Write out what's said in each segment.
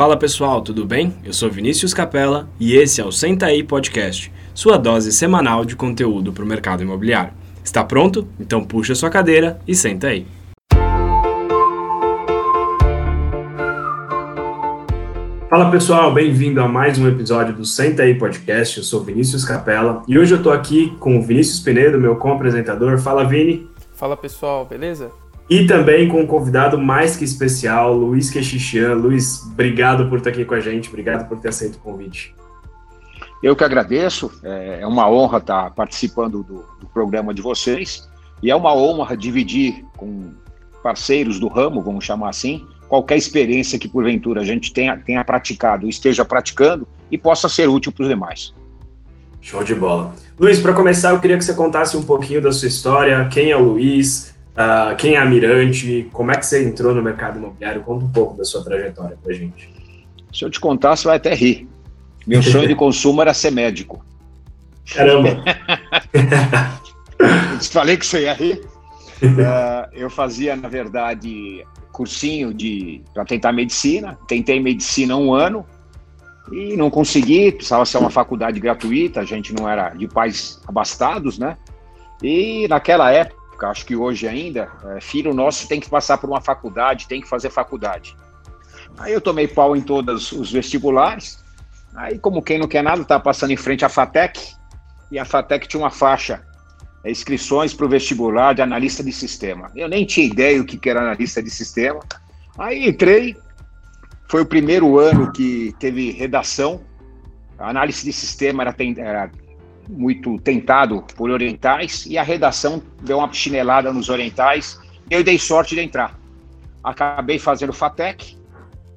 Fala pessoal, tudo bem? Eu sou Vinícius Capella e esse é o Senta aí Podcast, sua dose semanal de conteúdo para o mercado imobiliário. Está pronto? Então puxa sua cadeira e senta aí. Fala pessoal, bem-vindo a mais um episódio do Senta aí Podcast. Eu sou Vinícius Capella e hoje eu estou aqui com o Vinícius Pinedo, meu co-apresentador. Fala Vini. Fala pessoal, beleza? E também com um convidado mais que especial, Luiz Quechichian. Luiz, obrigado por estar aqui com a gente, obrigado por ter aceito o convite. Eu que agradeço, é uma honra estar participando do, do programa de vocês e é uma honra dividir com parceiros do ramo, vamos chamar assim, qualquer experiência que porventura a gente tenha, tenha praticado, esteja praticando e possa ser útil para os demais. Show de bola. Luiz, para começar, eu queria que você contasse um pouquinho da sua história, quem é o Luiz, Uh, quem é a Mirante? Como é que você entrou no mercado imobiliário? Conta um pouco da sua trajetória pra gente. Se eu te contar, você vai até rir. Meu sonho de consumo era ser médico. Caramba! Falei que você ia rir. Uh, eu fazia, na verdade, cursinho de para tentar medicina. Tentei medicina um ano e não consegui. Precisava ser uma faculdade gratuita. A gente não era de pais abastados, né? E naquela época época, acho que hoje ainda, é, filho nosso tem que passar por uma faculdade, tem que fazer faculdade. Aí eu tomei pau em todos os vestibulares. Aí, como quem não quer nada, estava passando em frente à FATEC. E a FATEC tinha uma faixa, é, inscrições para o vestibular de analista de sistema. Eu nem tinha ideia o que era analista de sistema. Aí entrei, foi o primeiro ano que teve redação. A análise de sistema era muito tentado por orientais e a redação deu uma chinelada nos orientais. Eu dei sorte de entrar. Acabei fazendo FATEC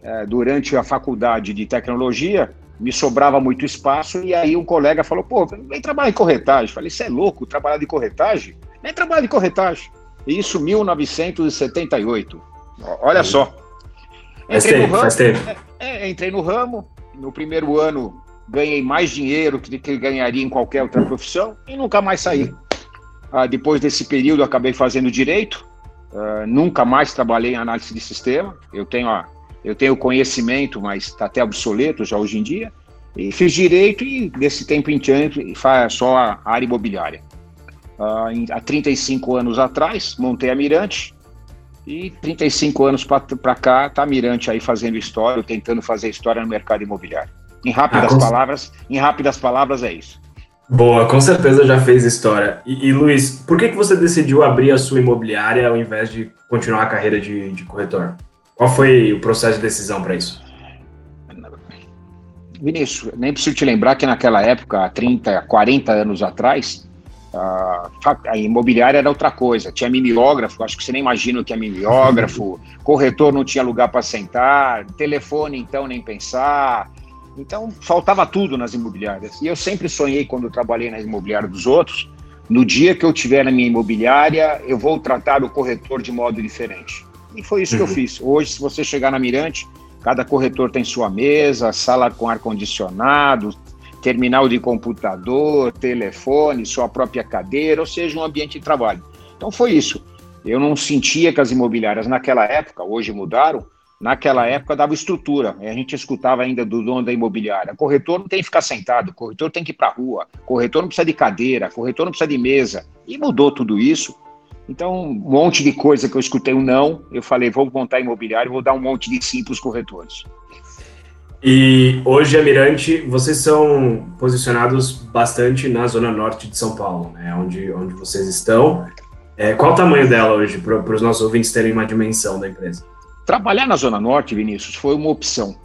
é, durante a faculdade de tecnologia, me sobrava muito espaço e aí um colega falou: pô, vem trabalhar em corretagem. Falei: você é louco, trabalhar de corretagem? Nem trabalhar de corretagem. Isso 1978. Olha só. Entrei no ramo, é, é, entrei no ramo. No primeiro ano ganhei mais dinheiro que, que ganharia em qualquer outra profissão e nunca mais saí. Ah, depois desse período, acabei fazendo direito, ah, nunca mais trabalhei em análise de sistema. Eu tenho, eu tenho conhecimento, mas está até obsoleto já hoje em dia. E fiz direito e, desse tempo em diante, faz só a área imobiliária. Ah, em, há 35 anos atrás, montei a Mirante, e 35 anos para cá, a Mirante aí fazendo história, tentando fazer história no mercado imobiliário. Em rápidas ah, palavras, em rápidas palavras é isso. Boa, com certeza já fez história. E, e, Luiz, por que, que você decidiu abrir a sua imobiliária ao invés de continuar a carreira de, de corretor? Qual foi o processo de decisão para isso? Vinícius, nem preciso te lembrar que naquela época, há 30, 40 anos atrás, a, a imobiliária era outra coisa. Tinha mimeógrafo, acho que você nem imagina o que é mimeógrafo, corretor não tinha lugar para sentar, telefone então nem pensar, então, faltava tudo nas imobiliárias. E eu sempre sonhei, quando eu trabalhei na imobiliária dos outros, no dia que eu tiver na minha imobiliária, eu vou tratar o corretor de modo diferente. E foi isso uhum. que eu uhum. fiz. Hoje, se você chegar na Mirante, cada corretor tem sua mesa, sala com ar-condicionado, terminal de computador, telefone, sua própria cadeira, ou seja, um ambiente de trabalho. Então foi isso. Eu não sentia que as imobiliárias naquela época, hoje mudaram, naquela época dava estrutura. A gente escutava ainda do dono da imobiliária. Corretor não tem que ficar sentado, corretor tem que ir para a rua, corretor não precisa de cadeira, corretor não precisa de mesa. E mudou tudo isso. Então, um monte de coisa que eu escutei um não, eu falei, vou montar imobiliário, vou dar um monte de sim para os corretores. E hoje, Mirante, vocês são posicionados bastante na zona norte de São Paulo, né? Onde, onde vocês estão. É, qual o tamanho dela hoje, para os nossos ouvintes terem uma dimensão da empresa? Trabalhar na Zona Norte, Vinícius, foi uma opção.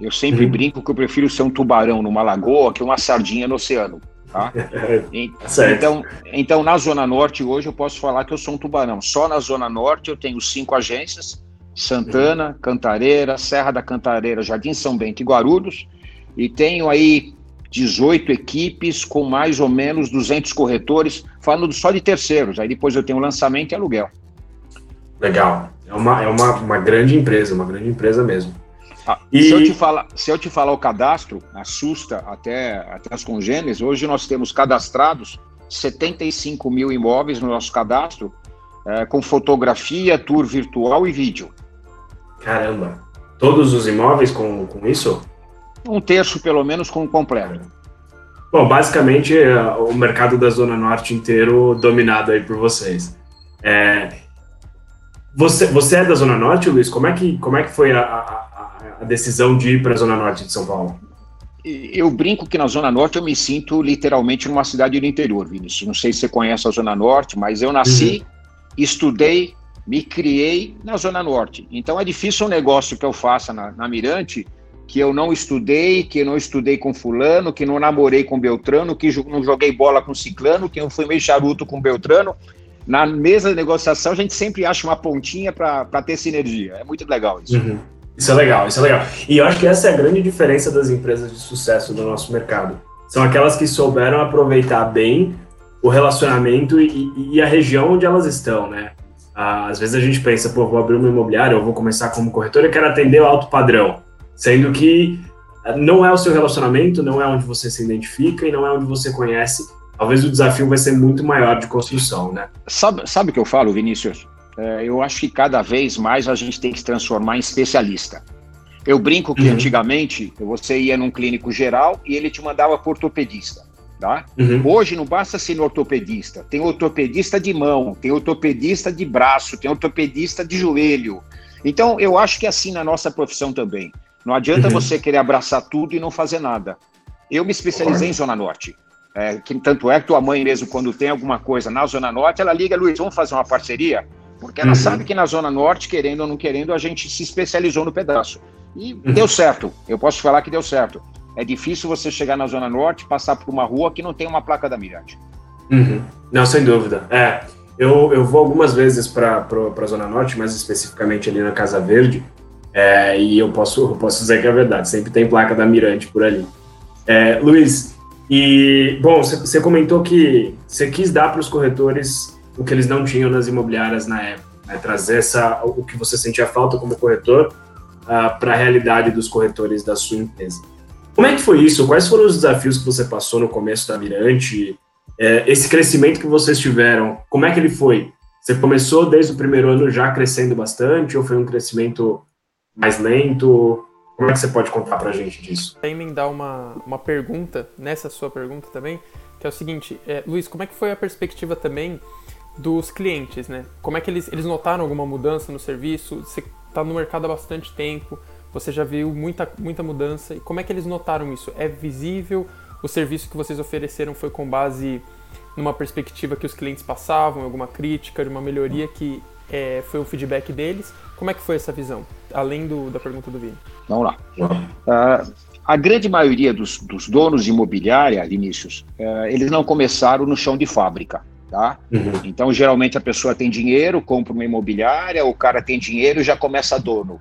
Eu sempre uhum. brinco que eu prefiro ser um tubarão numa lagoa que uma sardinha no oceano. Tá? então, então, na Zona Norte, hoje eu posso falar que eu sou um tubarão. Só na Zona Norte eu tenho cinco agências: Santana, uhum. Cantareira, Serra da Cantareira, Jardim São Bento e Guarulhos. E tenho aí 18 equipes com mais ou menos 200 corretores, falando só de terceiros. Aí depois eu tenho lançamento e aluguel. Legal. É uma, é uma, uma grande empresa, uma grande empresa mesmo. Ah, e... se, eu te falar, se eu te falar o cadastro, assusta até, até as congêneres. Hoje nós temos cadastrados 75 mil imóveis no nosso cadastro, é, com fotografia, tour virtual e vídeo. Caramba! todos os imóveis com, com isso? Um terço, pelo menos, com o completo. Bom, basicamente, é, o mercado da Zona Norte inteiro dominado aí por vocês. É, você, você é da Zona Norte, Luiz? Como é que, como é que foi a, a, a decisão de ir para a Zona Norte de São Paulo? Eu brinco que na Zona Norte eu me sinto literalmente numa cidade do interior, Vinícius. Não sei se você conhece a Zona Norte, mas eu nasci, uhum. estudei, me criei na Zona Norte. Então é difícil um negócio que eu faça na, na Mirante que eu não estudei, que eu não estudei com fulano, que não namorei com Beltrano, que não joguei bola com Ciclano, que não fui meio charuto com Beltrano. Na mesa de negociação, a gente sempre acha uma pontinha para ter sinergia. É muito legal isso. Uhum. Isso é legal, isso é legal. E eu acho que essa é a grande diferença das empresas de sucesso do nosso mercado. São aquelas que souberam aproveitar bem o relacionamento e, e a região onde elas estão, né? Às vezes a gente pensa, pô, vou abrir uma imobiliária, eu vou começar como corretor, eu quero atender o alto padrão. Sendo que eh, não é o seu relacionamento, não é onde você se identifica e não é onde você conhece. Talvez o desafio vai ser muito maior de construção, né? Sabe, sabe o que eu falo, Vinícius? É, eu acho que cada vez mais a gente tem que se transformar em especialista. Eu brinco que uhum. antigamente você ia num clínico geral e ele te mandava para ortopedista. Tá? Uhum. Hoje não basta ser ortopedista, tem ortopedista de mão, tem ortopedista de braço, tem ortopedista de joelho. Então eu acho que é assim na nossa profissão também. Não adianta uhum. você querer abraçar tudo e não fazer nada. Eu me especializei em Zona Norte. É, que, tanto é que tua mãe mesmo, quando tem alguma coisa na Zona Norte, ela liga, Luiz, vamos fazer uma parceria? Porque ela uhum. sabe que na Zona Norte, querendo ou não querendo, a gente se especializou no pedaço. E uhum. deu certo. Eu posso falar que deu certo. É difícil você chegar na Zona Norte, passar por uma rua que não tem uma placa da Mirante. Uhum. Não, sem dúvida. É, eu, eu vou algumas vezes para a Zona Norte, mais especificamente ali na Casa Verde, é, e eu posso, eu posso dizer que é verdade, sempre tem placa da Mirante por ali. É, Luiz, e, bom, você comentou que você quis dar para os corretores o que eles não tinham nas imobiliárias na época, né? trazer essa, o que você sentia falta como corretor uh, para a realidade dos corretores da sua empresa. Como é que foi isso? Quais foram os desafios que você passou no começo da Mirante? É, esse crescimento que vocês tiveram, como é que ele foi? Você começou desde o primeiro ano já crescendo bastante ou foi um crescimento mais lento? Como é que você pode contar pra gente disso? Emendar uma, uma pergunta, nessa sua pergunta também, que é o seguinte, é, Luiz, como é que foi a perspectiva também dos clientes, né? Como é que eles, eles notaram alguma mudança no serviço? Você está no mercado há bastante tempo, você já viu muita, muita mudança, e como é que eles notaram isso? É visível? O serviço que vocês ofereceram foi com base numa perspectiva que os clientes passavam, alguma crítica, de uma melhoria que é, foi o feedback deles? Como é que foi essa visão, além do, da pergunta do Vini? Vamos lá. Uh, a grande maioria dos, dos, donos de imobiliária, Vinícius, uh, eles não começaram no chão de fábrica. Tá? Uhum. Então, geralmente a pessoa tem dinheiro, compra uma imobiliária, o cara tem dinheiro e já começa dono.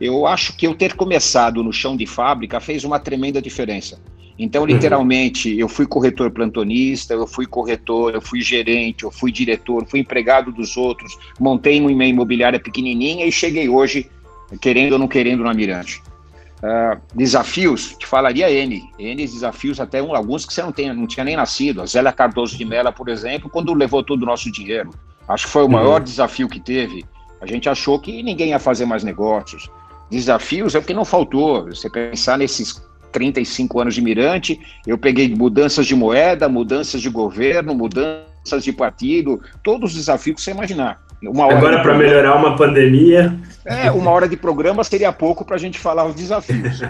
Eu acho que eu ter começado no chão de fábrica fez uma tremenda diferença. Então, uhum. literalmente, eu fui corretor plantonista, eu fui corretor, eu fui gerente, eu fui diretor, fui empregado dos outros, montei uma imobiliária pequenininha e cheguei hoje, querendo ou não querendo, na Mirante. Uh, desafios, te falaria N, N desafios, até um, alguns que você não, tem, não tinha nem nascido. A Zélia Cardoso de Mela, por exemplo, quando levou todo o nosso dinheiro. Acho que foi o uhum. maior desafio que teve. A gente achou que ninguém ia fazer mais negócios. Desafios é o que não faltou. Você pensar nesses 35 anos de Mirante, eu peguei mudanças de moeda, mudanças de governo, mudanças de partido, todos os desafios que você imaginar. Agora, para melhorar uma pandemia. É, uma hora de programa seria pouco para a gente falar os desafios.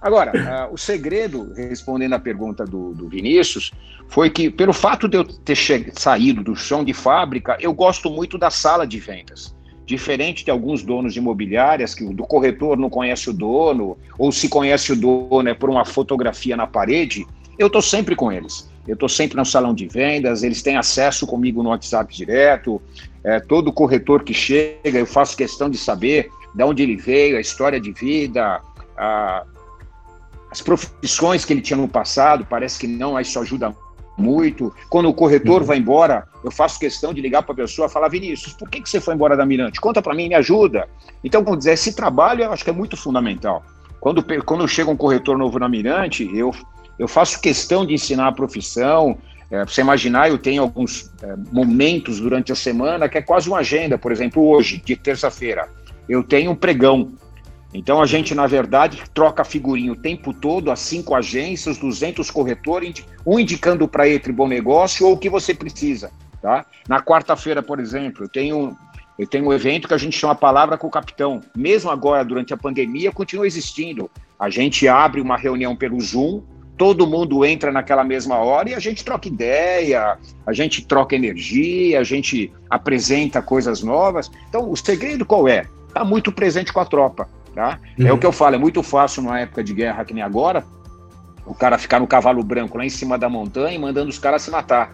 Agora, uh, o segredo, respondendo à pergunta do, do, Vinícius, foi que, pelo fato de eu ter saído do chão de fábrica, eu gosto muito da sala de vendas. Diferente de alguns donos de imobiliárias, que o do corretor não conhece o dono, ou se conhece o dono é por uma fotografia na parede, eu estou sempre com eles. Eu estou sempre no salão de vendas, eles têm acesso comigo no WhatsApp direto. É, todo corretor que chega, eu faço questão de saber de onde ele veio, a história de vida, a, as profissões que ele tinha no passado. Parece que não, isso ajuda muito. Quando o corretor uhum. vai embora, eu faço questão de ligar para a pessoa e falar: Vinícius, por que, que você foi embora da Mirante? Conta para mim, me ajuda. Então, vamos dizer, esse trabalho eu acho que é muito fundamental. Quando, quando chega um corretor novo na Mirante, eu, eu faço questão de ensinar a profissão. É, você imaginar, eu tenho alguns é, momentos durante a semana que é quase uma agenda. Por exemplo, hoje, de terça-feira, eu tenho um pregão Então a gente, na verdade, troca figurinha o tempo todo, as cinco agências, 200 corretores, um indicando para ele bom negócio ou o que você precisa. Tá? Na quarta-feira, por exemplo, eu tenho, eu tenho um evento que a gente chama Palavra com o Capitão. Mesmo agora, durante a pandemia, continua existindo. A gente abre uma reunião pelo Zoom, todo mundo entra naquela mesma hora e a gente troca ideia, a gente troca energia, a gente apresenta coisas novas. Então, o segredo qual é? Está muito presente com a tropa. Tá? Uhum. É o que eu falo, é muito fácil numa época de guerra que nem agora, o cara ficar no cavalo branco lá em cima da montanha e mandando os caras se matar.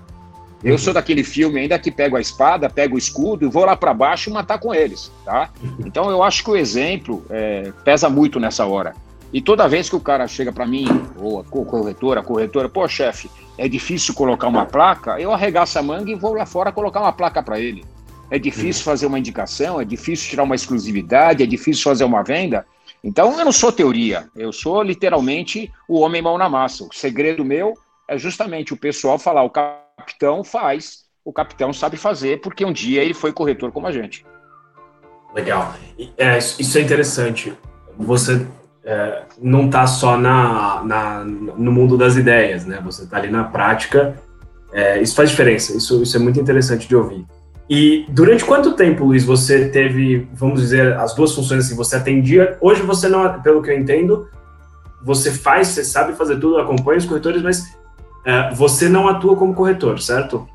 Eu uhum. sou daquele filme ainda que pego a espada, pego o escudo e vou lá para baixo e matar com eles, tá? Uhum. Então eu acho que o exemplo é, pesa muito nessa hora. E toda vez que o cara chega para mim, ou a corretora, a corretora, pô, chefe, é difícil colocar uma placa, eu arregaço a manga e vou lá fora colocar uma placa para ele. É difícil fazer uma indicação, é difícil tirar uma exclusividade, é difícil fazer uma venda. Então eu não sou teoria, eu sou literalmente o homem mão na massa. O segredo meu é justamente o pessoal falar: o capitão faz, o capitão sabe fazer, porque um dia ele foi corretor como a gente. Legal. É, isso é interessante. Você é, não está só na, na, no mundo das ideias, né? Você está ali na prática. É, isso faz diferença. Isso, isso é muito interessante de ouvir. E durante quanto tempo, Luiz, você teve, vamos dizer, as duas funções assim, você atendia, hoje você não, pelo que eu entendo, você faz, você sabe fazer tudo, acompanha os corretores, mas é, você não atua como corretor, certo?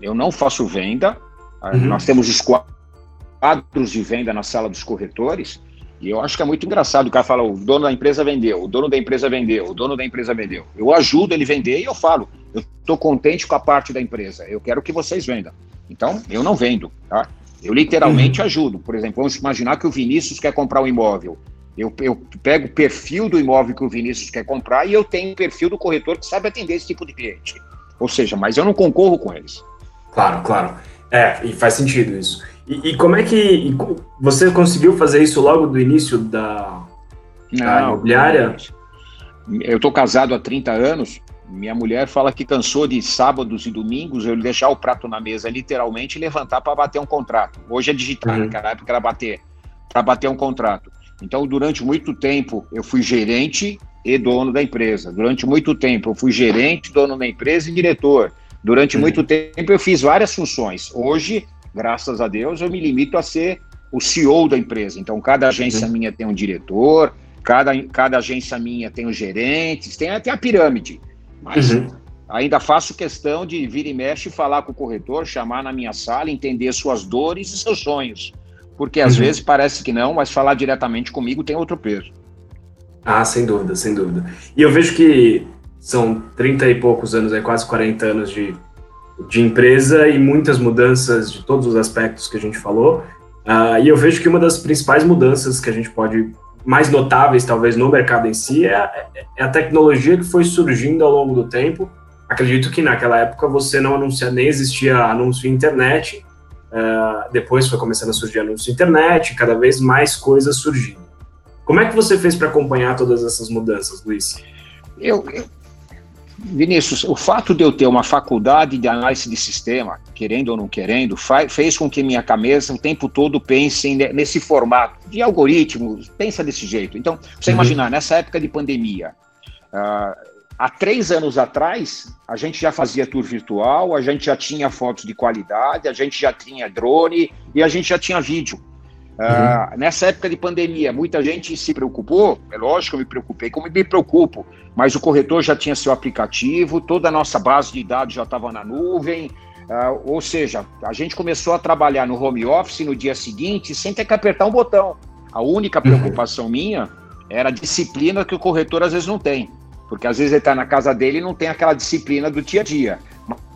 Eu não faço venda, uhum. nós temos os quadros de venda na sala dos corretores, e eu acho que é muito engraçado, o cara fala, o dono da empresa vendeu, o dono da empresa vendeu, o dono da empresa vendeu. Eu ajudo ele vender e eu falo, eu estou contente com a parte da empresa, eu quero que vocês vendam. Então, eu não vendo, tá? Eu literalmente uhum. ajudo. Por exemplo, vamos imaginar que o Vinícius quer comprar um imóvel. Eu, eu pego o perfil do imóvel que o Vinícius quer comprar e eu tenho o perfil do corretor que sabe atender esse tipo de cliente. Ou seja, mas eu não concorro com eles. Claro, claro. É, e faz sentido isso. E, e como é que você conseguiu fazer isso logo do início da, da imobiliária? Eu estou casado há 30 anos minha mulher fala que cansou de sábados e domingos eu deixar o prato na mesa, literalmente, e levantar para bater um contrato. Hoje é digital, uhum. naquela época era bater, para bater um contrato. Então, durante muito tempo, eu fui gerente e dono da empresa. Durante muito tempo, eu fui gerente, dono da empresa e diretor. Durante uhum. muito tempo, eu fiz várias funções. Hoje, graças a Deus, eu me limito a ser o CEO da empresa. Então, cada agência uhum. minha tem um diretor, cada, cada agência minha tem os gerentes, tem até a pirâmide. Mas uhum. ainda faço questão de vir e mexe falar com o corretor, chamar na minha sala, entender suas dores e seus sonhos. Porque às uhum. vezes parece que não, mas falar diretamente comigo tem outro peso. Ah, sem dúvida, sem dúvida. E eu vejo que são 30 e poucos anos, aí, quase 40 anos de, de empresa e muitas mudanças de todos os aspectos que a gente falou. Uh, e eu vejo que uma das principais mudanças que a gente pode mais notáveis, talvez, no mercado em si, é, é, a tecnologia que foi surgindo ao longo do tempo. Acredito que naquela época você não anuncia, nem existia anúncio internet, uh, depois foi começando a surgir anúncio internet, cada vez mais coisas surgindo. Como é que você fez para acompanhar todas essas mudanças, Luiz? Eu, eu, Vinícius, o fato de eu ter uma faculdade de análise de sistema, querendo ou não querendo, fez com que minha cabeça o tempo todo pense nesse formato de algoritmos, pensa desse jeito. Então, você uhum. imaginar, nessa época de pandemia, uh, há três anos atrás, a gente já fazia tour virtual, a gente já tinha fotos de qualidade, a gente já tinha drone e a gente já tinha vídeo. Uh, nessa época de pandemia, muita gente se preocupou, é lógico que eu me preocupei, como me preocupo, mas o corretor já tinha seu aplicativo, toda a nossa base de dados já estava na nuvem, uh, ou seja, a gente começou a trabalhar no home office no dia seguinte sem ter que apertar um botão. A única uhum. preocupação uhum. minha era a disciplina que o corretor às vezes não tem, porque às vezes ele está na casa dele e não tem aquela disciplina do dia a dia.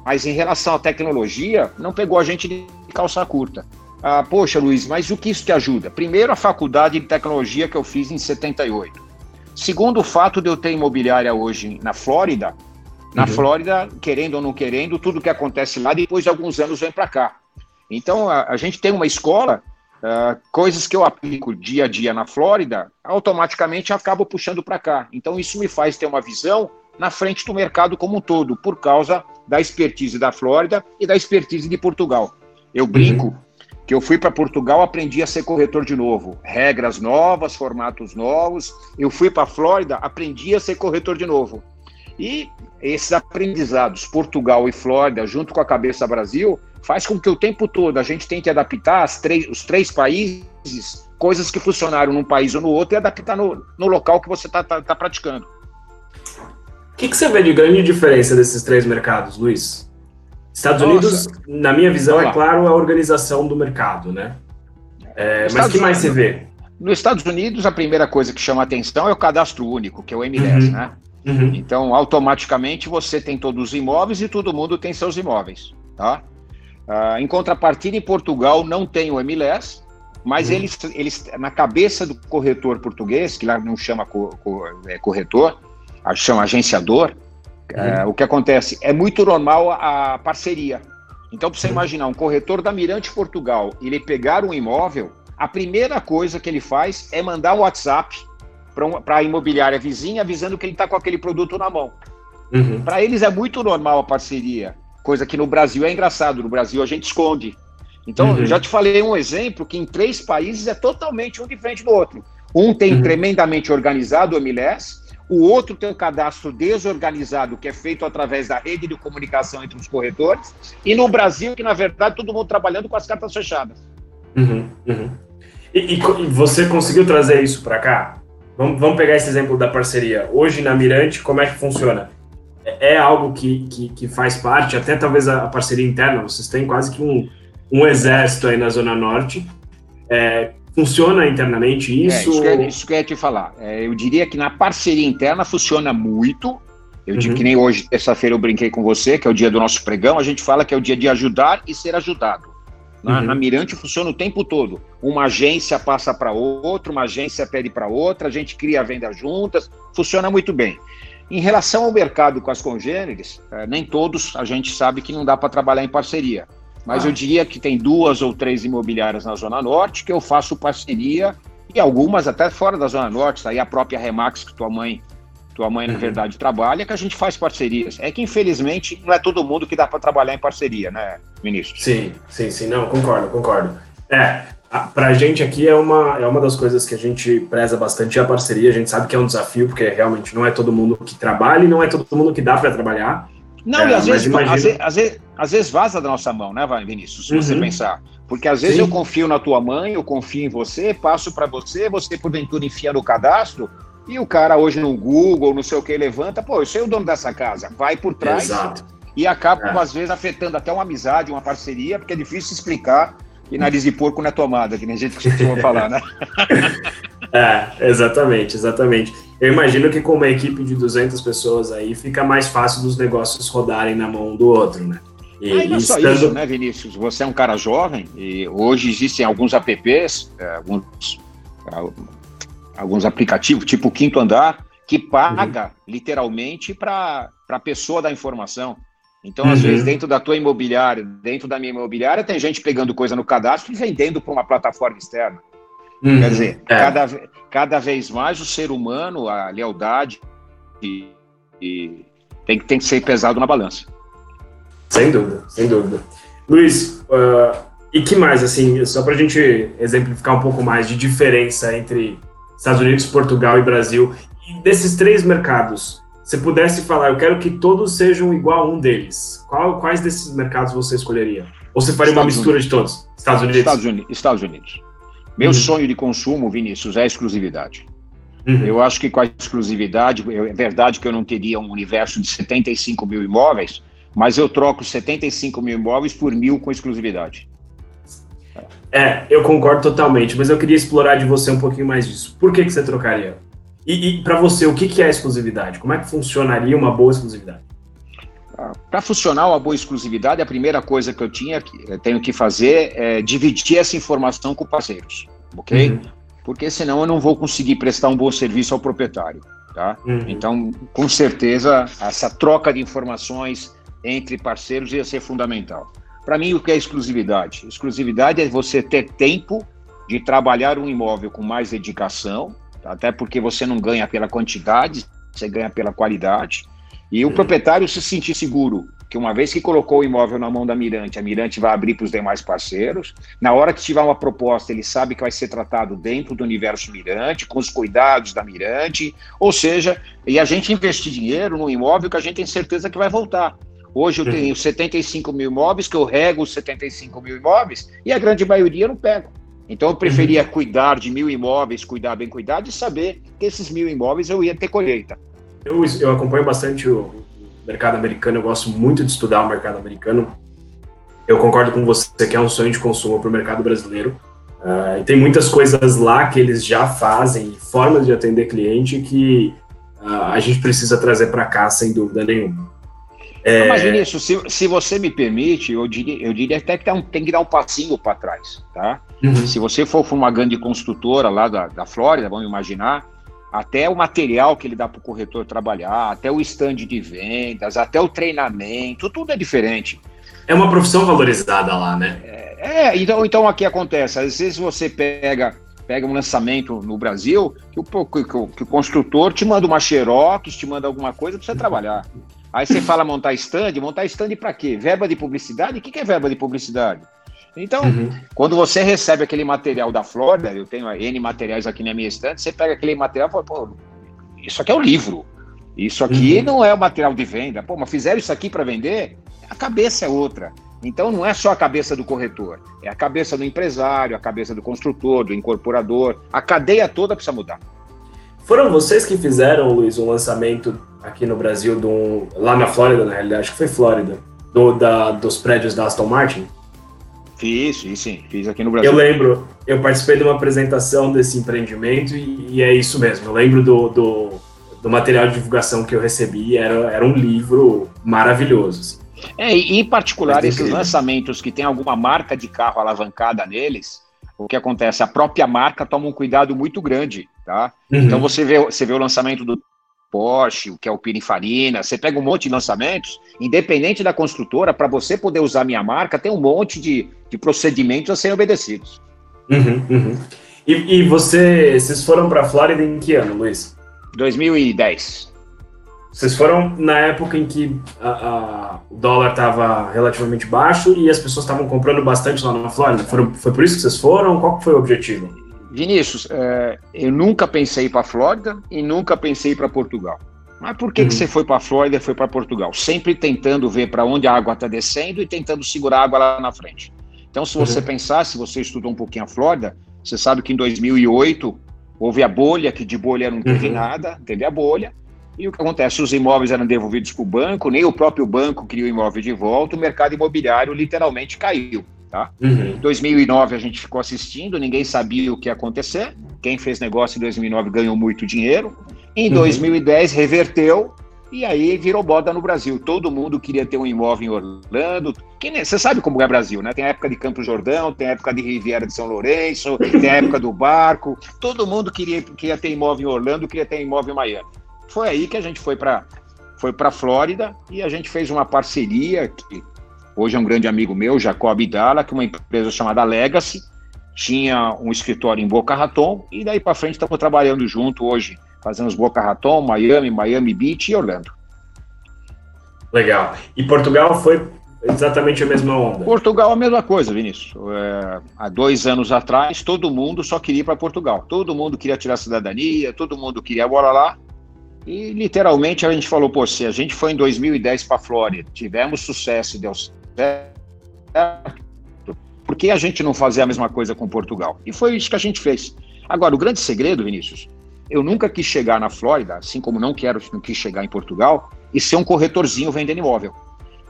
Mas em relação à tecnologia, não pegou a gente de calça curta. Ah, poxa, Luiz, mas o que isso te ajuda? Primeiro, a faculdade de tecnologia que eu fiz em 78. Segundo, o fato de eu ter imobiliária hoje na Flórida. Na uhum. Flórida, querendo ou não querendo, tudo que acontece lá, depois de alguns anos, vem para cá. Então, a, a, gente tem uma escola, uh, coisas que eu aplico dia a dia na Flórida, automaticamente acabo puxando para cá. Então, isso me faz ter uma visão na frente do mercado como um todo, por causa da expertise da Flórida e da expertise de Portugal. Eu brinco uhum que eu fui para Portugal, aprendi a ser corretor de novo. Regras novas, formatos novos. Eu fui para a Flórida, aprendi a ser corretor de novo. E esses aprendizados, Portugal e Flórida, junto com a cabeça Brasil, faz com que o tempo todo a gente tente adaptar as três, os três países, coisas que funcionaram num país ou no outro, e adaptar no, no local que você está tá, tá praticando. O que, que você vê de grande diferença desses três mercados, Luiz? Estados Nossa. Unidos, na minha visão, é claro, a organização do mercado, né? É, mas o que mais você vê? Nos Estados Unidos, a primeira coisa que chama atenção é o cadastro único, que é o MLS, uhum. né? Uhum. Então, automaticamente, você tem todos os imóveis e todo mundo tem seus imóveis, tá? Uh, em contrapartida, em Portugal não tem o MLS, mas uhum. eles, eles, na cabeça do corretor português, que lá não chama co, co, é, corretor, chama agenciador, é, o que acontece? É muito normal a parceria. Então, para você imaginar, um corretor da Mirante Portugal, ele pegar um imóvel, a primeira coisa que ele faz é mandar um WhatsApp para a imobiliária vizinha avisando que ele está com aquele produto na mão. Uhum. Para eles é muito normal a parceria, coisa que no Brasil é engraçado. No Brasil a gente esconde. Então, uhum. eu já te falei um exemplo que em três países é totalmente um diferente do outro. Um tem uhum. tremendamente organizado o MLS, o outro tem um cadastro desorganizado, que é feito através da rede de comunicação entre os corretores, e no Brasil, que na verdade todo mundo trabalhando com as cartas fechadas. Uhum, uhum. E, e, você conseguiu trazer isso para cá? Vamos, vamos pegar esse exemplo da parceria. Hoje na Mirante, como é que funciona? É, é algo que, que, que, faz parte, até talvez a, a, parceria interna, vocês têm quase que um, um exército aí na Zona Norte. É, Funciona internamente isso? É, isso, que eu, isso que eu ia te falar. É, eu diria que na parceria interna funciona muito. Eu uhum. digo que nem hoje, terça-feira, eu brinquei com você, que é o dia do nosso pregão. A gente fala que é o dia de ajudar e ser ajudado. Na, uhum. na Mirante funciona o tempo todo. Uma agência passa para outra, uma agência pede para outra, a gente cria a venda juntas, funciona muito bem. Em relação ao mercado com as congêneres, é, nem todos a gente sabe que não dá para trabalhar em parceria. Mas ah. eu diria que tem duas ou três imobiliárias na Zona Norte que eu faço parceria e algumas até fora da Zona Norte, aí a própria Remax que tua mãe, tua mãe na uhum. verdade trabalha, que a gente faz parcerias. É que infelizmente não é todo mundo que dá para trabalhar em parceria, né, ministro? Sim, sim, sim, não, concordo, concordo. É, para a gente aqui é uma, é uma das coisas que a gente preza bastante a parceria. A gente sabe que é um desafio, porque realmente não é todo mundo que trabalha e não é todo mundo que dá para trabalhar. Não, é, e às vezes, imagina... às, vezes, às, vezes, às vezes vaza da nossa mão, né, Vinícius? Se uhum. você pensar. Porque às vezes Sim. eu confio na tua mãe, eu confio em você, passo para você, você porventura enfia no cadastro, e o cara hoje no Google, não sei o que, levanta, pô, eu sou o dono dessa casa, vai por trás Exato. e acaba, é. às vezes, afetando até uma amizade, uma parceria, porque é difícil explicar e nariz de porco não é tomada, que nem a gente costuma falar, né? é, exatamente, exatamente. Eu imagino que com uma equipe de 200 pessoas aí fica mais fácil dos negócios rodarem na mão do outro, né? E, ah, e não é só estando... isso, né, Vinícius? Você é um cara jovem e hoje existem alguns apps, é, alguns, alguns aplicativos, tipo o Quinto Andar, que paga uhum. literalmente para a pessoa da informação. Então, uhum. às vezes, dentro da tua imobiliária, dentro da minha imobiliária, tem gente pegando coisa no cadastro e vendendo para uma plataforma externa. Uhum. Quer dizer, é. cada, cada vez mais o ser humano, a lealdade, e, e tem, tem que ser pesado na balança. Sem dúvida, sem dúvida. Luiz, uh, e que mais, assim, só para a gente exemplificar um pouco mais de diferença entre Estados Unidos, Portugal e Brasil, e desses três mercados, se pudesse falar, eu quero que todos sejam igual a um deles, qual, quais desses mercados você escolheria? Ou você faria Estados uma mistura Unidos. de todos? Estados Unidos? Estados Unidos. Estados Unidos. Meu uhum. sonho de consumo, Vinícius, é a exclusividade. Uhum. Eu acho que com a exclusividade, é verdade que eu não teria um universo de 75 mil imóveis, mas eu troco 75 mil imóveis por mil com exclusividade. É, eu concordo totalmente, mas eu queria explorar de você um pouquinho mais disso. Por que, que você trocaria? E, e para você, o que, que é exclusividade? Como é que funcionaria uma boa exclusividade? Para funcionar uma boa exclusividade, a primeira coisa que eu tinha, eu eh, tenho que fazer é dividir essa informação com parceiros, ok? Uhum. Porque senão eu não vou conseguir prestar um bom serviço ao proprietário, tá? Uhum. Então, com certeza, essa troca de informações entre parceiros ia ser fundamental. Para mim, o que é exclusividade? Exclusividade é você ter tempo de trabalhar um imóvel com mais dedicação, tá? até porque você não ganha pela quantidade, você ganha pela qualidade e o proprietário se sentir seguro que uma vez que colocou o imóvel na mão da Mirante, a Mirante vai abrir para os demais parceiros. Na hora que tiver uma proposta, ele sabe que vai ser tratado dentro do universo Mirante, com os cuidados da Mirante, ou seja, e a gente investir dinheiro no imóvel que a gente tem certeza que vai voltar. Hoje eu tenho 75 mil imóveis, que eu rego os 75 mil imóveis, e a grande maioria eu não pego. Então eu preferia uhum. cuidar de mil imóveis, cuidar bem cuidado, e saber que esses mil imóveis eu ia ter colheita. Eu, eu acompanho bastante o mercado americano, eu gosto muito de estudar o mercado americano. Eu concordo com você que é um sonho de consumo para o mercado brasileiro. Uh, e tem muitas coisas lá que eles já fazem, formas de atender cliente que uh, a gente precisa trazer para cá, sem dúvida nenhuma. É... Mas, Vinícius, se, se você me permite, eu diria, eu diria até que um, tem que dar um passinho para trás, tá? Uhum. Se você for para uma grande construtora lá da, da Flórida, vamos imaginar, até o material que ele dá para o corretor trabalhar, até o stand de vendas, até o treinamento, tudo é diferente. É uma profissão valorizada lá, né? É, é então, então aqui acontece, às vezes você pega pega um lançamento no Brasil, que o, que, que o construtor te manda uma xerox, te manda alguma coisa para você trabalhar. Aí você fala montar stand, montar stand para quê? Verba de publicidade? O que é verba de publicidade? Então, uhum. quando você recebe aquele material da Flórida, eu tenho N materiais aqui na minha estante, você pega aquele material e fala, pô, isso aqui é o um livro. Isso aqui uhum. não é o material de venda. Pô, mas fizeram isso aqui para vender? A cabeça é outra. Então não é só a cabeça do corretor, é a cabeça do empresário, a cabeça do construtor, do incorporador. A cadeia toda precisa mudar. Foram vocês que fizeram, Luiz, um lançamento aqui no Brasil, do, lá na Flórida, na realidade, acho que foi Flórida, do, da, dos prédios da Aston Martin? Fiz, fiz sim, fiz aqui no Brasil. Eu lembro, eu participei de uma apresentação desse empreendimento e, e é isso mesmo. Eu lembro do, do, do, material de divulgação que eu recebi, era, era um livro maravilhoso. Assim. É, e em particular, esses lançamentos que tem alguma marca de carro alavancada neles, o que acontece? A própria marca toma um cuidado muito grande, tá? Uhum. Então você vê, você vê o lançamento do Porsche, o que é o Pinifarina, você pega um monte de lançamentos, independente da construtora, para você poder usar minha marca, tem um monte de, de procedimentos a serem obedecidos. Uhum, uhum. E, e você, vocês foram para a Flórida em que ano, Luiz? 2010. Vocês foram na época em que a, a, o dólar estava relativamente baixo e as pessoas estavam comprando bastante lá na Flórida. Foram, foi por isso que vocês foram? Qual foi o objetivo? Vinícius, é, eu nunca pensei para a Flórida e nunca pensei para Portugal. Mas por que, uhum. que você foi para a Flórida e foi para Portugal? Sempre tentando ver para onde a água está descendo e tentando segurar a água lá na frente. Então, se você uhum. pensar, se você estudou um pouquinho a Flórida, você sabe que em 2008 houve a bolha, que de bolha não teve uhum. nada, teve a bolha. E o que acontece? Os imóveis eram devolvidos para o banco, nem o próprio banco criou o imóvel de volta, o mercado imobiliário literalmente caiu. Tá? Uhum. Em 2009 a gente ficou assistindo, ninguém sabia o que ia acontecer. Quem fez negócio em 2009 ganhou muito dinheiro. Em uhum. 2010 reverteu e aí virou moda no Brasil. Todo mundo queria ter um imóvel em Orlando. Quem, você sabe como é o Brasil, né? Tem a época de Campo Jordão, tem a época de Riviera de São Lourenço, tem a época do barco. Todo mundo queria, queria ter imóvel em Orlando, queria ter imóvel em Miami. Foi aí que a gente foi para foi para Flórida e a gente fez uma parceria que Hoje é um grande amigo meu, Jacob Dalla, que é uma empresa chamada Legacy, tinha um escritório em Boca Raton, e daí para frente estamos trabalhando junto hoje, fazendo os Boca Raton, Miami, Miami Beach e Orlando. Legal. E Portugal foi exatamente a mesma onda? Portugal a mesma coisa, Vinícius. É, há dois anos atrás, todo mundo só queria ir para Portugal. Todo mundo queria tirar a cidadania, todo mundo queria bora lá. E literalmente a gente falou, pô, se a gente foi em 2010 para a Flórida, tivemos sucesso e deu por que a gente não fazer a mesma coisa com Portugal? E foi isso que a gente fez. Agora, o grande segredo, Vinícius, eu nunca quis chegar na Flórida, assim como não quero, não quis chegar em Portugal, e ser um corretorzinho vendendo imóvel.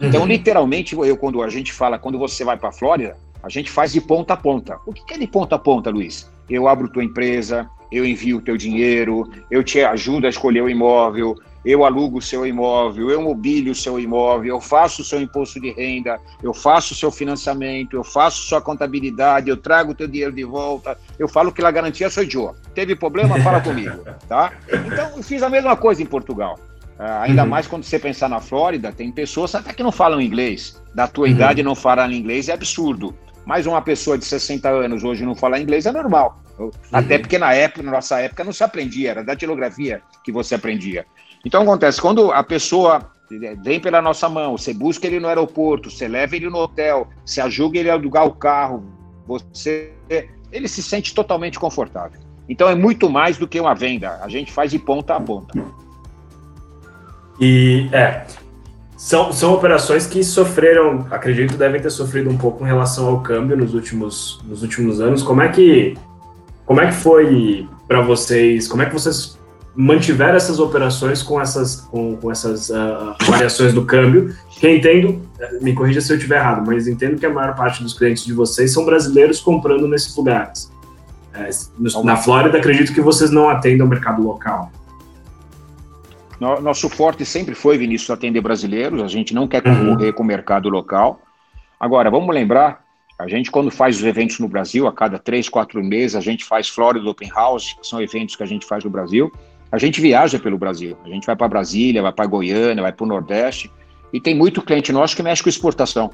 Então, uhum. literalmente, eu, quando a gente fala, quando você vai para a Flórida, a gente faz de ponta a ponta. O que é de ponta a ponta, Luiz? Eu abro tua empresa, eu envio o teu dinheiro, eu te ajudo a escolher o imóvel, eu alugo o seu imóvel, eu mobilio o seu imóvel, eu faço o seu imposto de renda, eu faço o seu financiamento, eu faço sua contabilidade, eu trago o teu dinheiro de volta, eu falo que a garantia sou eu. Teve problema? Fala comigo, tá? Então, eu fiz a mesma coisa em Portugal. Uh, ainda uhum. mais quando você pensar na Flórida, tem pessoas até que não falam inglês. Da tua uhum. idade não falar inglês é absurdo. Mas uma pessoa de 60 anos hoje não falar inglês é normal. Uhum. Até porque na época, na nossa época, não se aprendia, era da datilografia que você aprendia. Então acontece, quando a pessoa vem pela nossa mão, você busca ele no aeroporto, você leva ele no hotel, você ajuda ele a alugar o carro, você, ele se sente totalmente confortável. Então é muito mais do que uma venda, a gente faz de ponta a ponta. E é, são, são operações que sofreram, acredito, devem ter sofrido um pouco em relação ao câmbio nos últimos, nos últimos anos. Como é que, como é que foi para vocês? Como é que vocês mantiveram essas operações com essas, com, com essas uh, variações do câmbio? Que entendo, me corrija se eu estiver errado, mas entendo que a maior parte dos clientes de vocês são brasileiros comprando nesses lugares. É, no, na Flórida, acredito que vocês não atendem ao mercado local. Nosso forte sempre foi, Vinícius, atender brasileiros, a gente não quer concorrer uhum. com o mercado local. Agora, vamos lembrar, a gente quando faz os eventos no Brasil, a cada três, quatro meses, a gente faz Florida Open House, que são eventos que a gente faz no Brasil, a gente viaja pelo Brasil. A gente vai para Brasília, vai para Goiânia, vai para o Nordeste. E tem muito cliente nosso que mexe com exportação.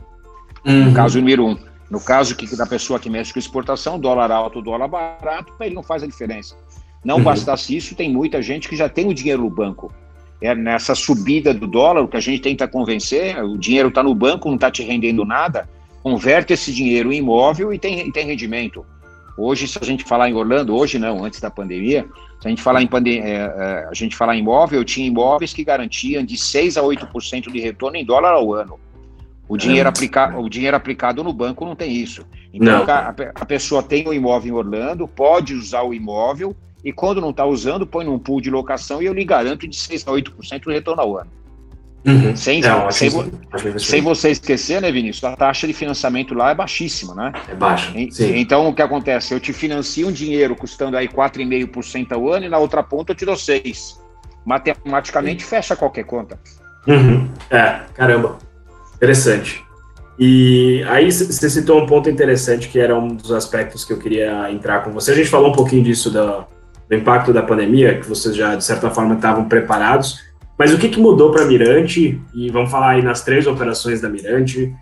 Uhum. No caso número um. No caso que, da pessoa que mexe com exportação, dólar alto, dólar barato, para ele não faz a diferença. Não uhum. bastasse isso, tem muita gente que já tem o dinheiro no banco. É nessa subida do dólar, o que a gente tenta convencer, o dinheiro está no banco, não está te rendendo nada, converte esse dinheiro em imóvel e tem, tem rendimento. Hoje, se a gente falar em Orlando, hoje não, antes da pandemia, se a gente falar em, pandem é, é, a gente falar em imóvel, eu tinha imóveis que garantiam de 6 a 8% de retorno em dólar ao ano. O dinheiro, aplica, o dinheiro aplicado no banco não tem isso. Então, a, a, pessoa tem o um imóvel em Orlando, pode usar o imóvel, e quando não está usando, põe num pool de locação e eu lhe garanto de 6 a 8% de retorno ao ano. Uhum. Sem, não, sem, vo sem você esquecer, né, Vinícius? A taxa de financiamento lá é baixíssima, né? É baixa. Então, o que acontece? Eu te financio um dinheiro custando aí 4,5% ao ano e na outra ponta eu te dou 6%. Matematicamente sim. fecha qualquer conta. Uhum. É, caramba. Interessante. E aí você citou um ponto interessante que era um dos aspectos que eu queria entrar com você. A gente falou um pouquinho disso do, do impacto da pandemia, que vocês já, de certa forma, estavam preparados. Mas o que, que mudou para a Mirante? E vamos falar aí nas três operações da Mirante.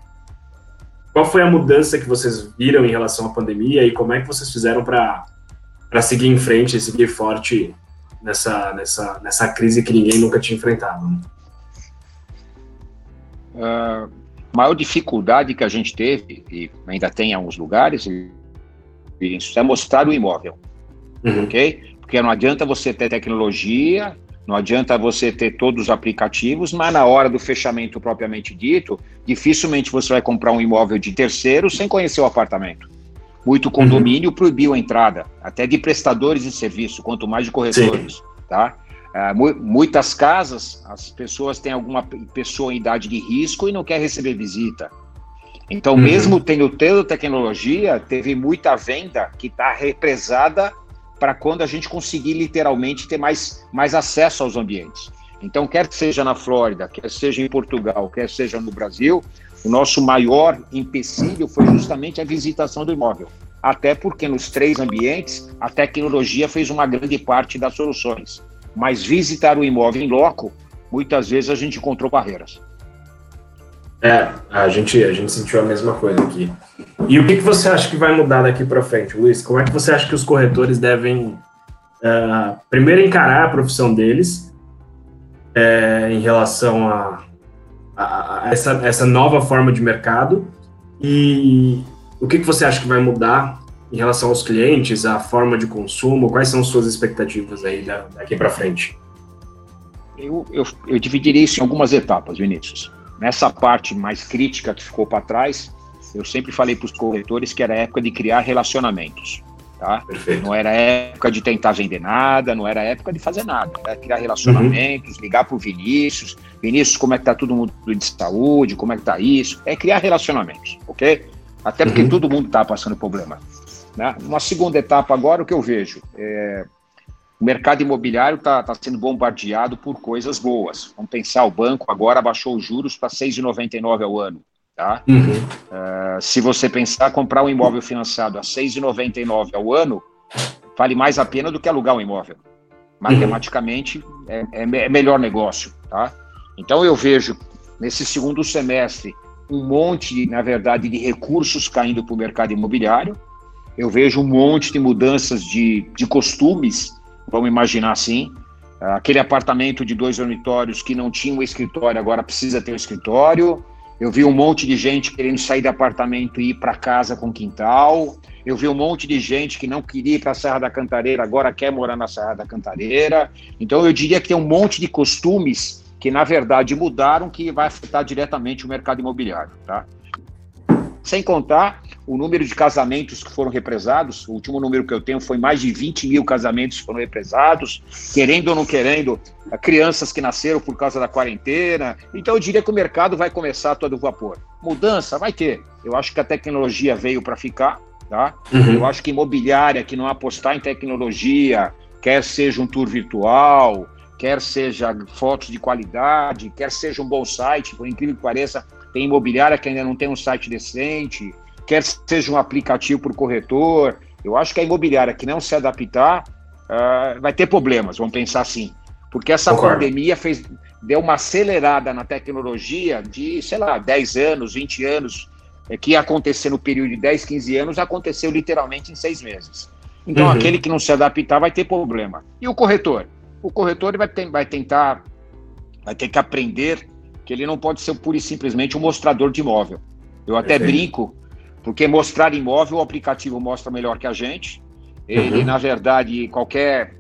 Qual foi a mudança que vocês viram em relação à pandemia e como é que vocês fizeram para seguir em frente e seguir forte nessa, nessa, nessa crise que ninguém nunca tinha enfrentado? Né? Uh, maior dificuldade que a gente teve, e ainda tem em alguns lugares, é mostrar o imóvel. Uhum. Ok? Porque não adianta você ter tecnologia não adianta você ter todos os aplicativos, mas na hora do fechamento propriamente dito, dificilmente você vai comprar um imóvel de terceiro sem conhecer o apartamento. Muito condomínio uhum. proibiu a entrada, até de prestadores de serviço, quanto mais de corretores, Sim. tá? Uh, muitas casas, as pessoas têm alguma pessoa em idade de risco e não quer receber visita. Então, uhum. mesmo tendo tendo tecnologia, teve muita venda que está represada para quando a gente conseguir literalmente ter mais, mais acesso aos ambientes. Então, quer seja na Flórida, quer seja em Portugal, quer seja no Brasil, o nosso maior empecilho foi justamente a visitação do imóvel. Até porque nos três ambientes a tecnologia fez uma grande parte das soluções. Mas visitar o imóvel em loco, muitas vezes a gente encontrou barreiras. É, a gente, a gente sentiu a mesma coisa aqui. E o que, que você acha que vai mudar daqui para frente, Luiz? Como é que você acha que os corretores devem, uh, primeiro, encarar a profissão deles é, em relação a, a, a, essa, essa nova forma de mercado? E o que, que você acha que vai mudar em relação aos clientes, a forma de consumo? Quais são suas expectativas aí daqui para frente? Eu, eu, eu dividiria isso em algumas etapas, Vinícius. Nessa parte mais crítica que ficou para trás, eu sempre falei para os corretores que era época de criar relacionamentos. Tá? Não era época de tentar vender nada, não era época de fazer nada. Era criar relacionamentos, uhum. ligar para o Vinícius. Vinícius, como é que tá todo mundo de saúde? Como é que tá isso? É criar relacionamentos, ok? Até porque uhum. todo mundo está passando problema. Né? Uma segunda etapa agora, o que eu vejo é o mercado imobiliário está tá sendo bombardeado por coisas boas. Vamos pensar, o banco agora baixou os juros para 6,99 ao ano. Tá? Uhum. Uh, se você pensar comprar um imóvel financiado a 6,99 ao ano, vale mais a pena do que alugar um imóvel. Matematicamente, uhum. é, é, é melhor negócio. Tá? Então, eu vejo nesse segundo semestre um monte, na verdade, de recursos caindo para o mercado imobiliário. Eu vejo um monte de mudanças de, de costumes vamos imaginar assim. Aquele apartamento de dois dormitórios que não tinha um escritório, agora precisa ter um escritório. Eu vi um monte de gente querendo sair do apartamento e ir para casa com quintal. Eu vi um monte de gente que não queria ir para a Serra da Cantareira, agora quer morar na Serra da Cantareira. Então eu diria que tem um monte de costumes que na verdade mudaram que vai afetar diretamente o mercado imobiliário, tá? Sem contar o número de casamentos que foram represados, o último número que eu tenho foi mais de 20 mil casamentos que foram represados, querendo ou não querendo, crianças que nasceram por causa da quarentena. Então eu diria que o mercado vai começar todo vapor. Mudança vai ter. Eu acho que a tecnologia veio para ficar, tá? Uhum. Eu acho que imobiliária que não apostar em tecnologia, quer seja um tour virtual, quer seja fotos de qualidade, quer seja um bom site, por incrível que pareça, tem imobiliária que ainda não tem um site decente, quer seja um aplicativo para o corretor. Eu acho que a imobiliária que não se adaptar uh, vai ter problemas, vamos pensar assim. Porque essa Concordo. pandemia fez, deu uma acelerada na tecnologia de, sei lá, 10 anos, 20 anos, é, que ia acontecer no período de 10, 15 anos, aconteceu literalmente em seis meses. Então, uhum. aquele que não se adaptar vai ter problema. E o corretor? O corretor vai, ter, vai tentar, vai ter que aprender que ele não pode ser pura e simplesmente um mostrador de imóvel. Eu até Perfeito. brinco, porque mostrar imóvel, o aplicativo mostra melhor que a gente. Ele, uhum. na verdade, qualquer,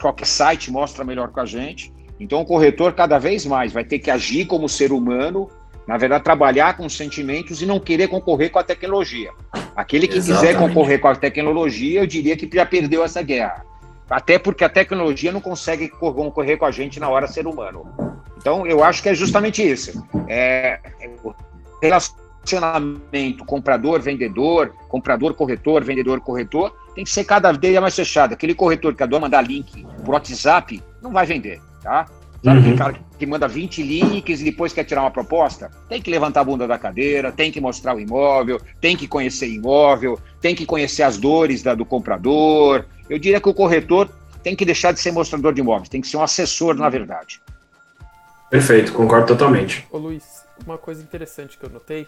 qualquer site mostra melhor que a gente. Então, o corretor, cada vez mais, vai ter que agir como ser humano, na verdade, trabalhar com sentimentos e não querer concorrer com a tecnologia. Aquele que Exatamente. quiser concorrer com a tecnologia, eu diria que já perdeu essa guerra. Até porque a tecnologia não consegue concorrer com a gente na hora ser humano. Então, eu acho que é justamente isso. É, é relacionamento comprador-vendedor, comprador-corretor, vendedor-corretor, tem que ser cada vez mais fechado. Aquele corretor que adora mandar link por WhatsApp, não vai vender, tá? Sabe uhum. aquele cara que manda 20 links e depois quer tirar uma proposta? Tem que levantar a bunda da cadeira, tem que mostrar o imóvel, tem que conhecer imóvel, tem que conhecer as dores da, do comprador. Eu diria que o corretor tem que deixar de ser mostrador de imóveis, tem que ser um assessor, na verdade. Perfeito, concordo totalmente. Ô Luiz, uma coisa interessante que eu notei,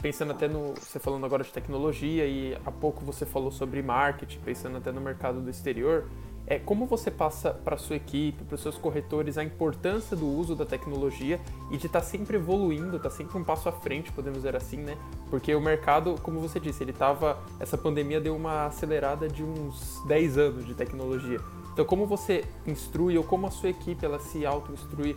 pensando até no. Você falando agora de tecnologia e há pouco você falou sobre marketing, pensando até no mercado do exterior, é como você passa para sua equipe, para os seus corretores, a importância do uso da tecnologia e de estar tá sempre evoluindo, estar tá sempre um passo à frente, podemos dizer assim, né? Porque o mercado, como você disse, ele estava. Essa pandemia deu uma acelerada de uns 10 anos de tecnologia. Então, como você instrui ou como a sua equipe ela se auto-instrui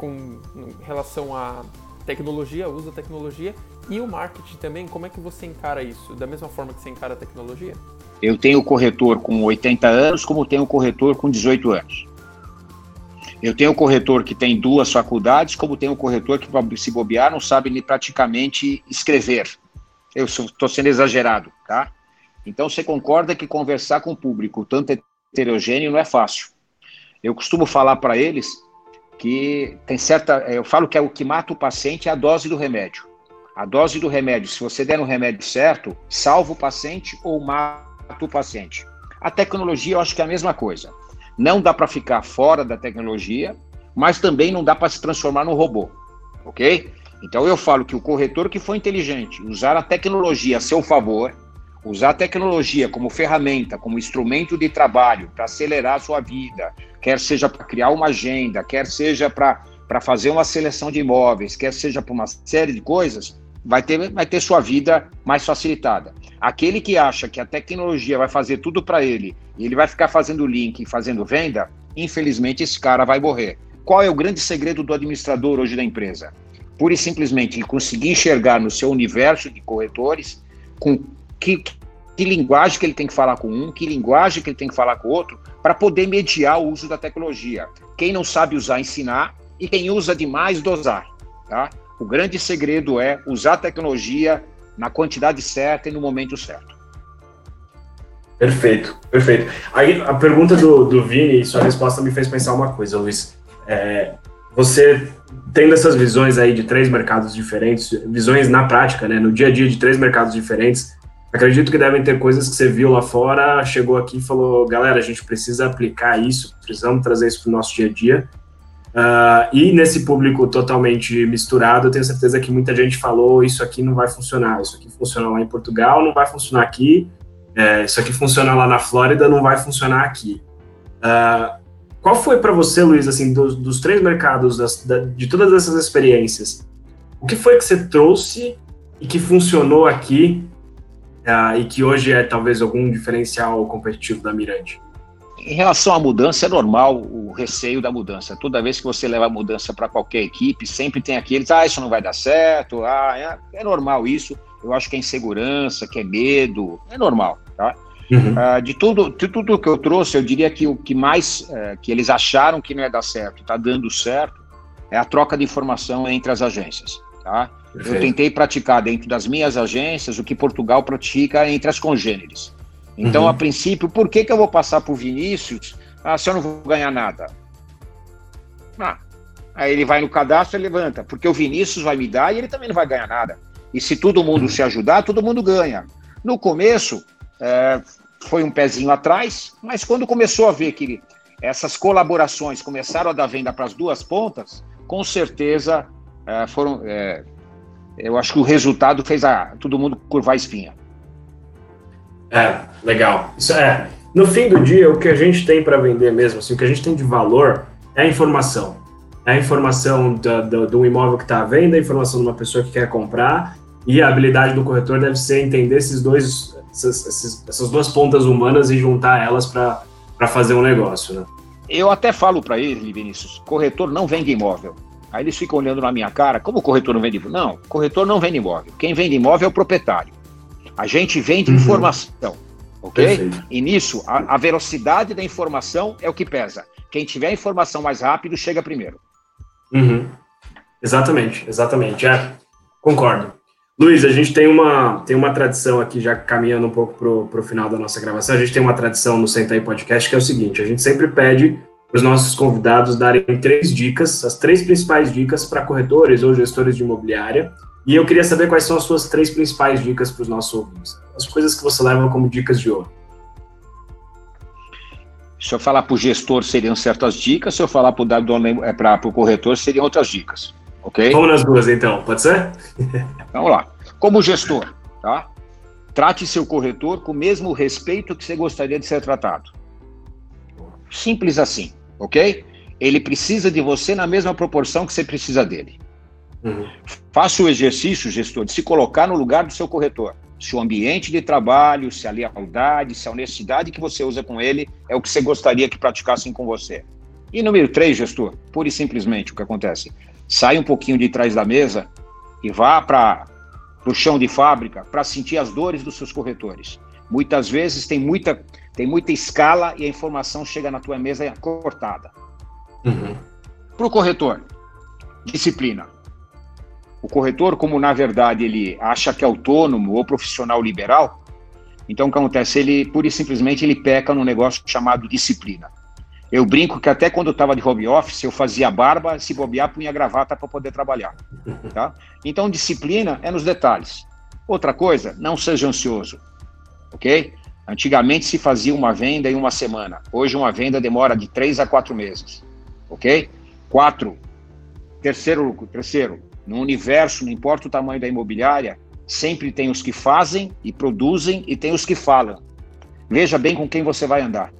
com relação à tecnologia, uso da tecnologia e o marketing também, como é que você encara isso? Da mesma forma que você encara a tecnologia? Eu tenho corretor com 80 anos, como tenho corretor com 18 anos. Eu tenho corretor que tem duas faculdades, como tenho corretor que, se bobear, não sabe nem praticamente escrever. Eu estou sendo exagerado, tá? Então, você concorda que conversar com o público tanto heterogêneo não é fácil. Eu costumo falar para eles que tem certa. Eu falo que é o que mata o paciente é a dose do remédio. A dose do remédio, se você der no remédio certo, salva o paciente ou mata o paciente. A tecnologia, eu acho que é a mesma coisa. Não dá para ficar fora da tecnologia, mas também não dá para se transformar num robô, ok? Então eu falo que o corretor que for inteligente, usar a tecnologia a seu favor, usar a tecnologia como ferramenta, como instrumento de trabalho para acelerar a sua vida, quer seja para criar uma agenda, quer seja para fazer uma seleção de imóveis, quer seja para uma série de coisas, vai ter, vai ter sua vida mais facilitada. Aquele que acha que a tecnologia vai fazer tudo para ele e ele vai ficar fazendo link e fazendo venda, infelizmente esse cara vai morrer. Qual é o grande segredo do administrador hoje da empresa? Pura e simplesmente conseguir enxergar no seu universo de corretores com que, que linguagem que ele tem que falar com um, que linguagem que ele tem que falar com o outro, para poder mediar o uso da tecnologia. Quem não sabe usar, ensinar, e quem usa demais, dosar. Tá? O grande segredo é usar a tecnologia na quantidade certa e no momento certo. Perfeito, perfeito. Aí a pergunta do, do Vini sua resposta me fez pensar uma coisa, Luiz. É, você tendo essas visões aí de três mercados diferentes, visões na prática, né, no dia a dia de três mercados diferentes, Acredito que devem ter coisas que você viu lá fora, chegou aqui e falou, galera, a gente precisa aplicar isso, precisamos trazer isso para o nosso dia a dia. Uh, e nesse público totalmente misturado, eu tenho certeza que muita gente falou, isso aqui não vai funcionar, isso aqui funciona lá em Portugal, não vai funcionar aqui, é, isso aqui funciona lá na Flórida, não vai funcionar aqui. Uh, qual foi para você, Luiz, assim, dos, dos três mercados, das, da, de todas essas experiências, o que foi que você trouxe e que funcionou aqui uh, e que hoje é talvez algum diferencial competitivo da Mirante? Em relação à mudança, é normal o receio da mudança. Toda vez que você leva a mudança para qualquer equipe, sempre tem aqueles, ah, isso não vai dar certo, ah, é, é normal isso. Eu acho que é insegurança, que é medo, é normal, tá? Uhum. Uh, de, tudo, de tudo que eu trouxe, eu diria que o que mais uh, que eles acharam que não ia dar certo, está dando certo, é a troca de informação entre as agências. Tá? Eu tentei praticar dentro das minhas agências o que Portugal pratica entre as congêneres. Então, uhum. a princípio, por que, que eu vou passar por Vinícius ah, se eu não vou ganhar nada? Ah, aí ele vai no cadastro e levanta, porque o Vinícius vai me dar e ele também não vai ganhar nada. E se todo mundo se ajudar, todo mundo ganha. No começo, é, foi um pezinho atrás, mas quando começou a ver que essas colaborações começaram a dar venda para as duas pontas, com certeza é, foram. É, eu acho que o resultado fez a, todo mundo curvar a espinha. É, legal. Isso é. No fim do dia, o que a gente tem para vender mesmo, assim, o que a gente tem de valor é a informação. É a informação da, da, do imóvel que está à venda, a informação de uma pessoa que quer comprar, e a habilidade do corretor deve ser entender esses dois essas, essas duas pontas humanas e juntar elas para fazer um negócio, né? Eu até falo para ele, Vinícius, corretor não vende imóvel. Aí eles ficam olhando na minha cara, como o corretor não vende imóvel? Não, corretor não vende imóvel. Quem vende imóvel é o proprietário. A gente vende uhum. informação, ok? Perfeito. E nisso, a, a, velocidade da informação é o que pesa. Quem tiver a informação mais rápido chega primeiro. Uhum. Exatamente, exatamente. É, concordo. Luiz, a gente tem uma, tem uma tradição aqui, já caminhando um pouco para o final da nossa gravação, a gente tem uma tradição no Senta aí Podcast que é o seguinte: a gente sempre pede para os nossos convidados darem três dicas, as três principais dicas para corretores ou gestores de imobiliária. E eu queria saber quais são as suas três principais dicas para os nossos ouvintes, as coisas que você leva como dicas de ouro. Se eu falar para o gestor, seriam certas dicas, se eu falar para o corretor, seriam outras dicas. Ok? Vamos nas duas então, pode ser? Vamos lá. Como gestor, tá? Trate seu corretor com o mesmo respeito que você gostaria de ser tratado. Simples assim, ok? Ele precisa de você na mesma proporção que você precisa dele. Uhum. Faça o exercício, gestor, de se colocar no lugar do seu corretor. Se o ambiente de trabalho, se a lealdade, se a honestidade que você usa com ele é o que você gostaria que praticassem com você. E número três, gestor, pura e simplesmente o que acontece? sai um pouquinho de trás da mesa e vá para o chão de fábrica para sentir as dores dos seus corretores. Muitas vezes tem muita, tem muita escala e a informação chega na tua mesa cortada. Uhum. Para o corretor, disciplina. O corretor, como na verdade ele acha que é autônomo ou profissional liberal, então o que acontece? Ele, pura e simplesmente, ele peca num negócio chamado disciplina. Eu brinco que até quando eu estava de home office, eu fazia barba, se bobear, punha gravata para poder trabalhar. Tá? Então, disciplina é nos detalhes. Outra coisa, não seja ansioso. Ok? Antigamente se fazia uma venda em uma semana. Hoje, uma venda demora de três a quatro meses. Ok? Quatro. Terceiro, terceiro, no universo, não importa o tamanho da imobiliária, sempre tem os que fazem e produzem e tem os que falam. Veja bem com quem você vai andar.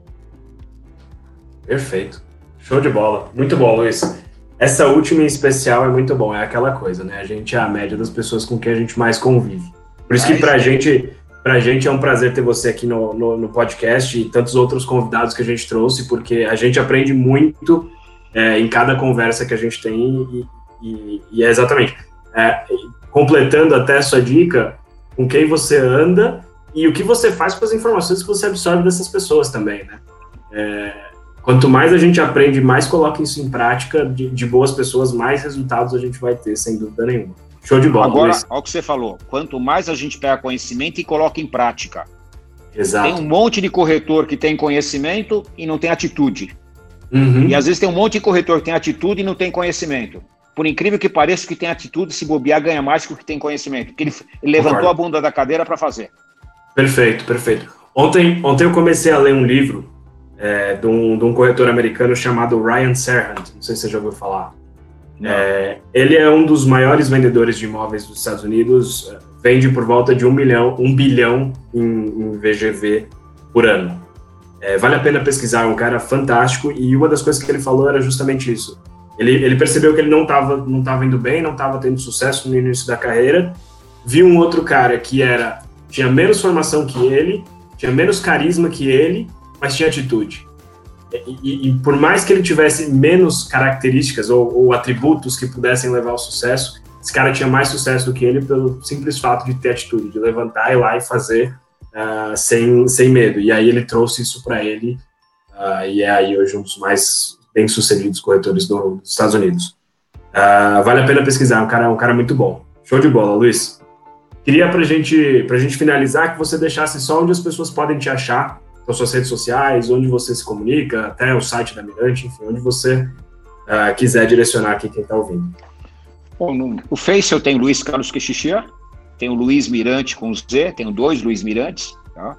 Perfeito. Show de bola. Muito bom, Luiz. Essa última em especial é muito bom, é aquela coisa, né? A gente é a média das pessoas com quem a gente mais convive. Por isso que pra gente, pra gente é um prazer ter você aqui no, no, no podcast e tantos outros convidados que a gente trouxe, porque a gente aprende muito é, em cada conversa que a gente tem e, e, e é exatamente. É, completando até a sua dica, com quem você anda e o que você faz com as informações que você absorve dessas pessoas também, né? É, Quanto mais a gente aprende, mais coloca isso em prática de, de, boas pessoas, mais resultados a gente vai ter, sem dúvida nenhuma. Show de bola. Agora, olha o que você falou. Quanto mais a gente pega conhecimento e coloca em prática. Exato. Tem um monte de corretor que tem conhecimento e não tem atitude. Uhum. E às vezes tem um monte de corretor que tem atitude e não tem conhecimento. Por incrível que pareça, o que tem atitude, se bobear, ganha mais que o que tem conhecimento. Porque ele, ele levantou a bunda da cadeira para fazer. Perfeito, perfeito. Ontem, ontem eu comecei a ler um livro é, de, um, de, um, corretor americano chamado Ryan Serhant, não sei se você já ouviu falar. É, ele é um dos maiores vendedores de imóveis dos Estados Unidos, é, vende por volta de um milhão, um bilhão em, em VGV por ano. É, vale a pena pesquisar, é um cara fantástico e uma das coisas que ele falou era justamente isso. Ele, ele percebeu que ele não estava não tava indo bem, não estava tendo sucesso no início da carreira, viu um outro cara que era tinha menos formação que ele, tinha menos carisma que ele, mas tinha atitude. E, e, por mais que ele tivesse menos características ou, ou atributos que pudessem levar ao sucesso, esse cara tinha mais sucesso do que ele pelo simples fato de ter atitude, de levantar e lá e fazer uh, sem, sem medo. E aí ele trouxe isso para ele uh, e é aí hoje um dos mais bem-sucedidos corretores do, dos Estados Unidos. Uh, vale a pena pesquisar, é um cara, um cara muito bom. Show de bola, Luiz. Queria para gente, a gente finalizar que você deixasse só onde as pessoas podem te achar, nas suas redes sociais, onde você se comunica, até o site da Mirante, enfim, onde você quiser direcionar aqui quem está ouvindo. Bom, no, no Face eu tenho Luiz Carlos Quexixian, tenho Luiz Mirante com Z, tenho dois Luiz Mirantes, tá?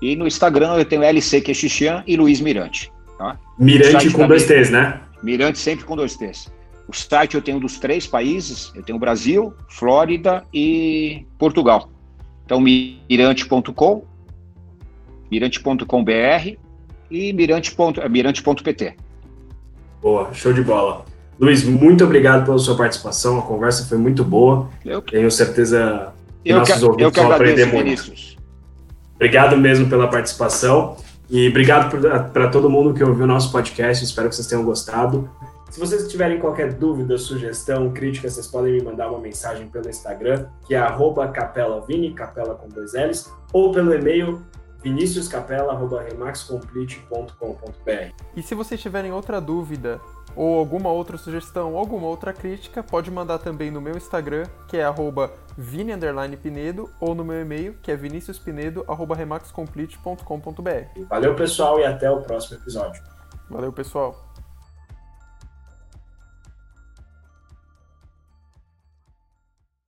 E no Instagram eu tenho LC Quexixian e Luiz Mirante. Tá? Mirante com dois T's, né? Mirante sempre com dois T's. O site eu tenho dos três países, eu tenho Brasil, Flórida e Portugal. Então, mirante.com, mirante.com.br e mirante.pt. Mirante Boa, show de bola. Luiz, muito obrigado pela sua participação. A conversa foi muito boa. Eu, Tenho certeza que eu nossos que, ouvintes vão aprender muito. Vinícius. Obrigado mesmo pela participação e obrigado para todo mundo que ouviu o nosso podcast. Espero que vocês tenham gostado. Se vocês tiverem qualquer dúvida, sugestão, crítica, vocês podem me mandar uma mensagem pelo Instagram, que é capelavini, capela com dois L's, ou pelo e-mail viniciuscapela.remaxcomplete.com.br. E se vocês tiverem outra dúvida ou alguma outra sugestão, alguma outra crítica, pode mandar também no meu Instagram, que é vini_pinedo, ou no meu e-mail, que é viniciuspinedo@remaxcomplete.com.br. Valeu, pessoal, e até o próximo episódio. Valeu, pessoal.